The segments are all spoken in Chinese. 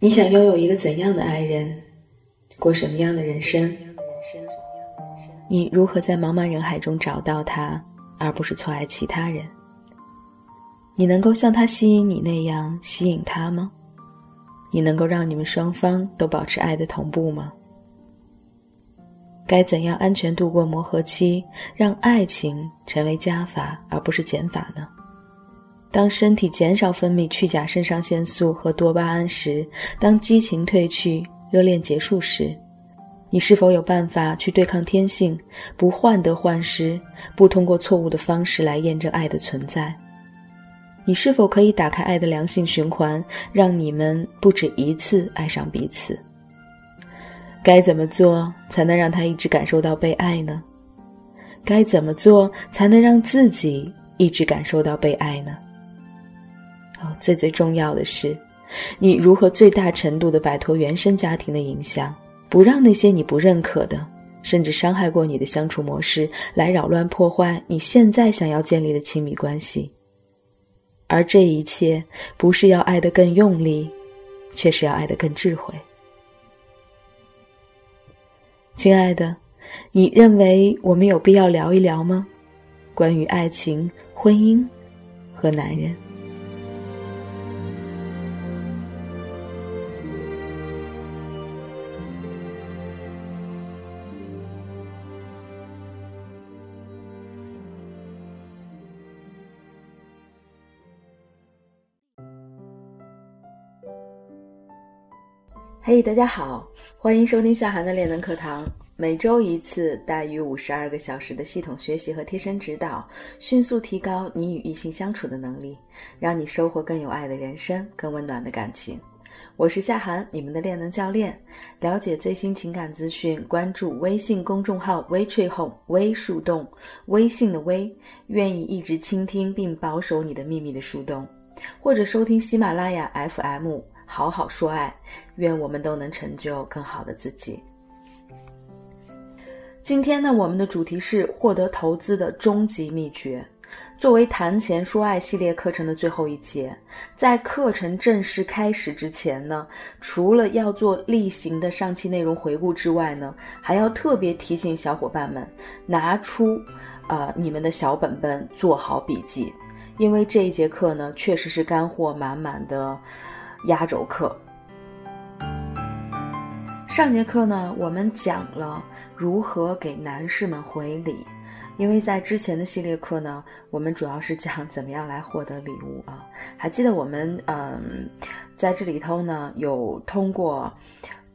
你想拥有一个怎样的爱人，过什么样的人生？你如何在茫茫人海中找到他，而不是错爱其他人？你能够像他吸引你那样吸引他吗？你能够让你们双方都保持爱的同步吗？该怎样安全度过磨合期，让爱情成为加法而不是减法呢？当身体减少分泌去甲肾上腺素和多巴胺时，当激情褪去、热恋结束时，你是否有办法去对抗天性，不患得患失，不通过错误的方式来验证爱的存在？你是否可以打开爱的良性循环，让你们不止一次爱上彼此？该怎么做才能让他一直感受到被爱呢？该怎么做才能让自己一直感受到被爱呢？哦，最最重要的是，你如何最大程度的摆脱原生家庭的影响，不让那些你不认可的，甚至伤害过你的相处模式来扰乱破坏你现在想要建立的亲密关系？而这一切不是要爱得更用力，却是要爱得更智慧。亲爱的，你认为我们有必要聊一聊吗？关于爱情、婚姻和男人。嘿，大家好，欢迎收听夏涵的恋能课堂。每周一次，大于五十二个小时的系统学习和贴身指导，迅速提高你与异性相处的能力，让你收获更有爱的人生，更温暖的感情。我是夏涵，你们的恋能教练。了解最新情感资讯，关注微信公众号“微翠 home”，微树洞，微信的微，愿意一直倾听并保守你的秘密的树洞，或者收听喜马拉雅 FM。好好说爱，愿我们都能成就更好的自己。今天呢，我们的主题是获得投资的终极秘诀。作为谈钱说爱系列课程的最后一节，在课程正式开始之前呢，除了要做例行的上期内容回顾之外呢，还要特别提醒小伙伴们拿出，呃，你们的小本本做好笔记，因为这一节课呢，确实是干货满满的。压轴课。上节课呢，我们讲了如何给男士们回礼，因为在之前的系列课呢，我们主要是讲怎么样来获得礼物啊。还记得我们嗯，在这里头呢，有通过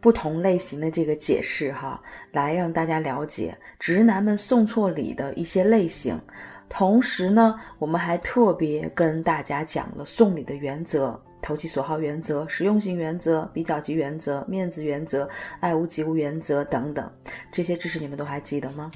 不同类型的这个解释哈，来让大家了解直男们送错礼的一些类型。同时呢，我们还特别跟大家讲了送礼的原则。投其所好原则、实用性原则、比较级原则、面子原则、爱屋及乌原则等等，这些知识你们都还记得吗？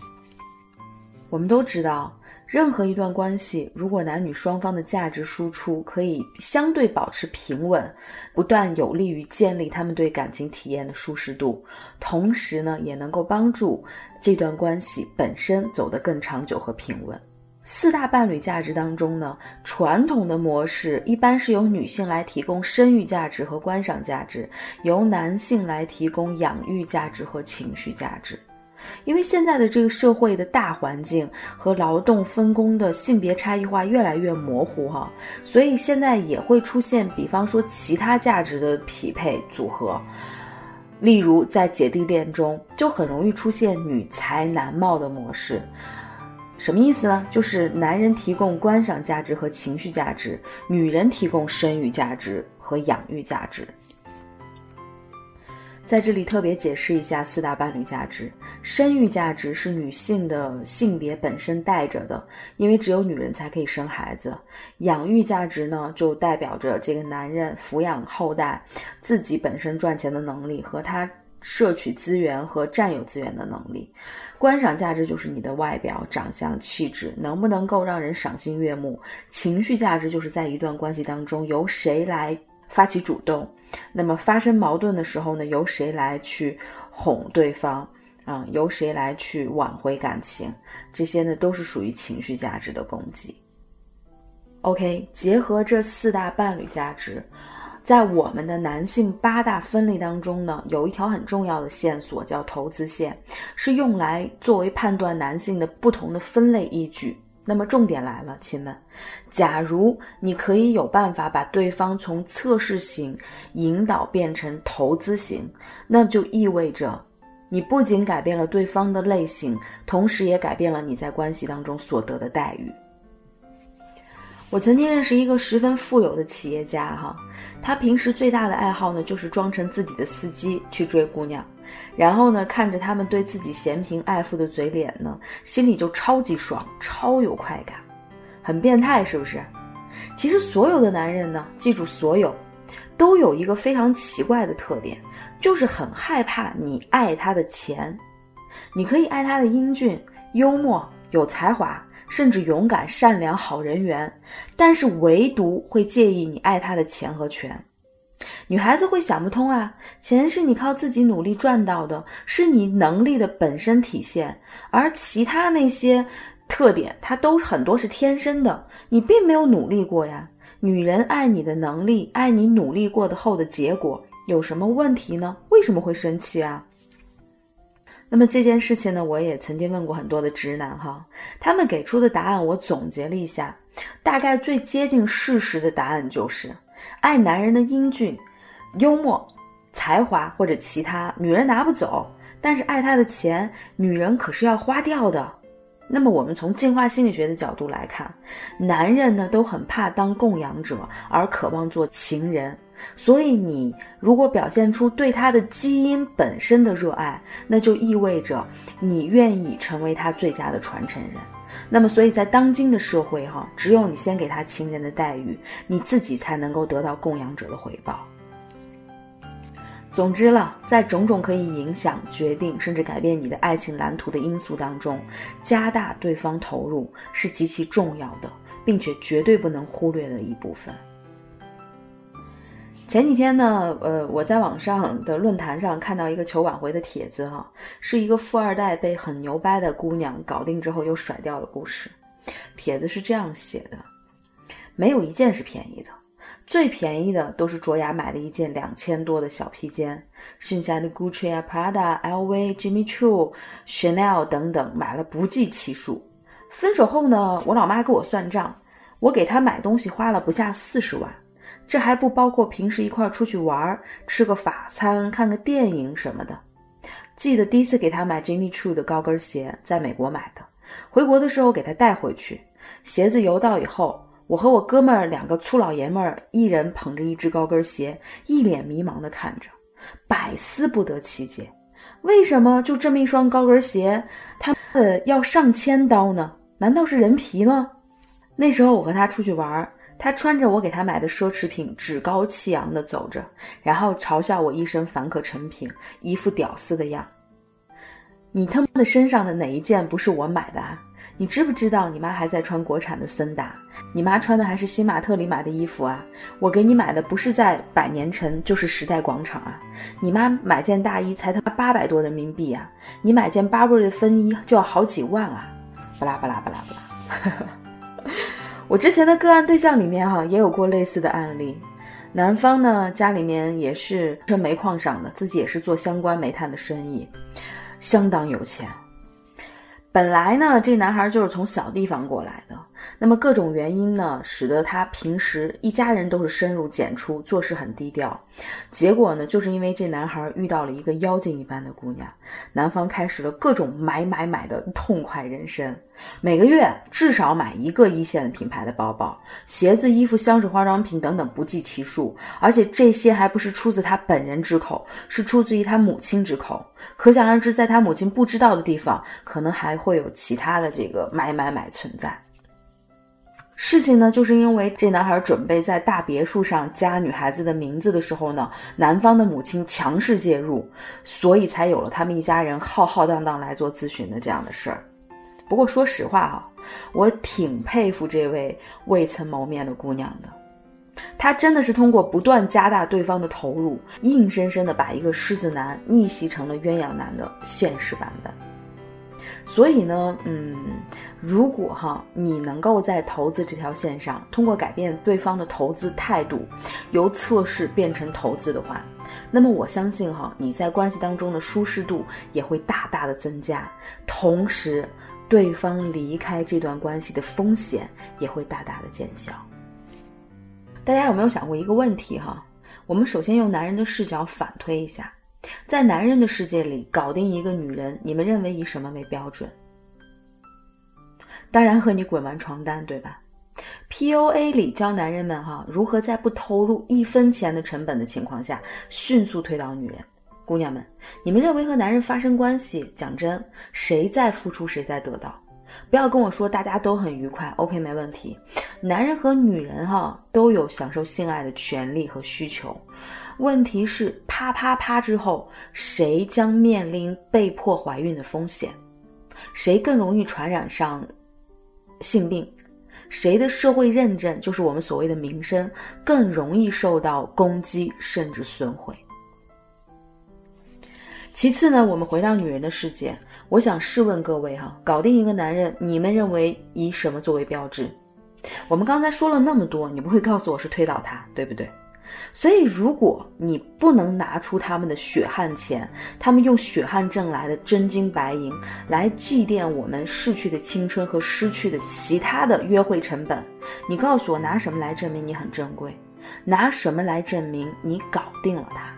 我们都知道，任何一段关系，如果男女双方的价值输出可以相对保持平稳，不断有利于建立他们对感情体验的舒适度，同时呢，也能够帮助这段关系本身走得更长久和平稳。四大伴侣价值当中呢，传统的模式一般是由女性来提供生育价值和观赏价值，由男性来提供养育价值和情绪价值。因为现在的这个社会的大环境和劳动分工的性别差异化越来越模糊哈，所以现在也会出现，比方说其他价值的匹配组合，例如在姐弟恋中就很容易出现女才男貌的模式。什么意思呢？就是男人提供观赏价值和情绪价值，女人提供生育价值和养育价值。在这里特别解释一下四大伴侣价值：生育价值是女性的性别本身带着的，因为只有女人才可以生孩子；养育价值呢，就代表着这个男人抚养后代、自己本身赚钱的能力和他摄取资源和占有资源的能力。观赏价值就是你的外表、长相、气质能不能够让人赏心悦目；情绪价值就是在一段关系当中由谁来发起主动，那么发生矛盾的时候呢，由谁来去哄对方，啊，由谁来去挽回感情，这些呢都是属于情绪价值的供给。OK，结合这四大伴侣价值。在我们的男性八大分类当中呢，有一条很重要的线索叫投资线，是用来作为判断男性的不同的分类依据。那么重点来了，亲们，假如你可以有办法把对方从测试型引导变成投资型，那就意味着你不仅改变了对方的类型，同时也改变了你在关系当中所得的待遇。我曾经认识一个十分富有的企业家，哈，他平时最大的爱好呢，就是装成自己的司机去追姑娘，然后呢，看着他们对自己嫌贫爱富的嘴脸呢，心里就超级爽，超有快感，很变态，是不是？其实所有的男人呢，记住，所有都有一个非常奇怪的特点，就是很害怕你爱他的钱，你可以爱他的英俊、幽默、有才华。甚至勇敢、善良、好人缘，但是唯独会介意你爱他的钱和权。女孩子会想不通啊，钱是你靠自己努力赚到的，是你能力的本身体现，而其他那些特点，它都很多是天生的，你并没有努力过呀。女人爱你的能力，爱你努力过的后的结果，有什么问题呢？为什么会生气啊？那么这件事情呢，我也曾经问过很多的直男哈，他们给出的答案我总结了一下，大概最接近事实的答案就是，爱男人的英俊、幽默、才华或者其他，女人拿不走，但是爱他的钱，女人可是要花掉的。那么我们从进化心理学的角度来看，男人呢都很怕当供养者，而渴望做情人。所以，你如果表现出对他的基因本身的热爱，那就意味着你愿意成为他最佳的传承人。那么，所以在当今的社会，哈，只有你先给他情人的待遇，你自己才能够得到供养者的回报。总之了，在种种可以影响、决定甚至改变你的爱情蓝图的因素当中，加大对方投入是极其重要的，并且绝对不能忽略的一部分。前几天呢，呃，我在网上的论坛上看到一个求挽回的帖子，哈，是一个富二代被很牛掰的姑娘搞定之后又甩掉的故事。帖子是这样写的：没有一件是便宜的，最便宜的都是卓雅买的一件两千多的小披肩，剩下的 Gucci 啊、Prada、LV、Jimmy Choo、Chanel 等等买了不计其数。分手后呢，我老妈给我算账，我给她买东西花了不下四十万。这还不包括平时一块出去玩、吃个法餐、看个电影什么的。记得第一次给他买 Jimmy Choo 的高跟鞋，在美国买的，回国的时候给他带回去。鞋子邮到以后，我和我哥们儿两个粗老爷们儿，一人捧着一只高跟鞋，一脸迷茫的看着，百思不得其解，为什么就这么一双高跟鞋，他的要上千刀呢？难道是人皮吗？那时候我和他出去玩。他穿着我给他买的奢侈品，趾高气扬地走着，然后嘲笑我一身凡客成品，一副屌丝的样。你他妈的身上的哪一件不是我买的啊？你知不知道你妈还在穿国产的森达？你妈穿的还是新玛特里买的衣服啊？我给你买的不是在百年城，就是时代广场啊！你妈买件大衣才他妈八百多人民币啊！你买件 Burberry 的风衣就要好几万啊！巴拉巴拉巴拉巴拉。我之前的个案对象里面哈也有过类似的案例，男方呢家里面也是车煤矿上的，自己也是做相关煤炭的生意，相当有钱。本来呢这男孩就是从小地方过来的。那么各种原因呢，使得他平时一家人都是深入简出，做事很低调。结果呢，就是因为这男孩遇到了一个妖精一般的姑娘，男方开始了各种买买买的痛快人生，每个月至少买一个一线的品牌的包包、鞋子、衣服、香水、化妆品等等不计其数，而且这些还不是出自他本人之口，是出自于他母亲之口。可想而知，在他母亲不知道的地方，可能还会有其他的这个买买买存在。事情呢，就是因为这男孩准备在大别墅上加女孩子的名字的时候呢，男方的母亲强势介入，所以才有了他们一家人浩浩荡荡来做咨询的这样的事儿。不过说实话哈，我挺佩服这位未曾谋面的姑娘的，她真的是通过不断加大对方的投入，硬生生的把一个狮子男逆袭成了鸳鸯男的现实版本。所以呢，嗯，如果哈你能够在投资这条线上，通过改变对方的投资态度，由测试变成投资的话，那么我相信哈你在关系当中的舒适度也会大大的增加，同时对方离开这段关系的风险也会大大的减小。大家有没有想过一个问题哈？我们首先用男人的视角反推一下。在男人的世界里，搞定一个女人，你们认为以什么为标准？当然和你滚完床单，对吧？PUA 里教男人们哈如何在不投入一分钱的成本的情况下迅速推倒女人。姑娘们，你们认为和男人发生关系，讲真，谁在付出，谁在得到？不要跟我说大家都很愉快，OK，没问题。男人和女人哈都有享受性爱的权利和需求，问题是啪啪啪之后，谁将面临被迫怀孕的风险？谁更容易传染上性病？谁的社会认证，就是我们所谓的名声，更容易受到攻击甚至损毁？其次呢，我们回到女人的世界。我想试问各位哈，搞定一个男人，你们认为以什么作为标志？我们刚才说了那么多，你不会告诉我是推倒他，对不对？所以，如果你不能拿出他们的血汗钱，他们用血汗挣来的真金白银来祭奠我们逝去的青春和失去的其他的约会成本，你告诉我拿什么来证明你很珍贵？拿什么来证明你搞定了他？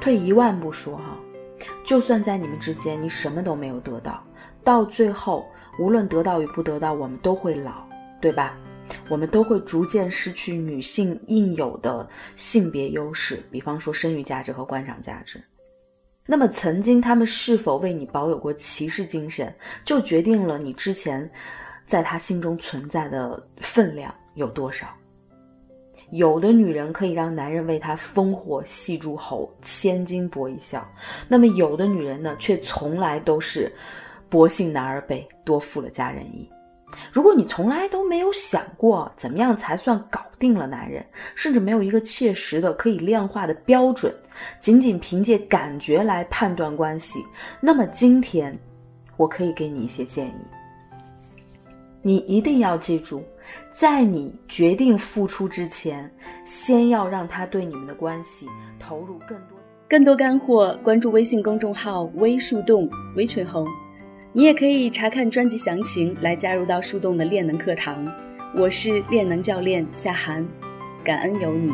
退一万步说哈，就算在你们之间你什么都没有得到，到最后无论得到与不得到，我们都会老，对吧？我们都会逐渐失去女性应有的性别优势，比方说生育价值和观赏价值。那么曾经他们是否为你保有过骑士精神，就决定了你之前在他心中存在的分量有多少。有的女人可以让男人为她烽火戏诸侯、千金博一笑，那么有的女人呢，却从来都是薄幸男儿悲，多负了佳人意。如果你从来都没有想过怎么样才算搞定了男人，甚至没有一个切实的可以量化的标准，仅仅凭借感觉来判断关系，那么今天我可以给你一些建议。你一定要记住。在你决定付出之前，先要让他对你们的关系投入更多。更多干货，关注微信公众号“微树洞”微群红，你也可以查看专辑详情来加入到树洞的练能课堂。我是练能教练夏涵，感恩有你。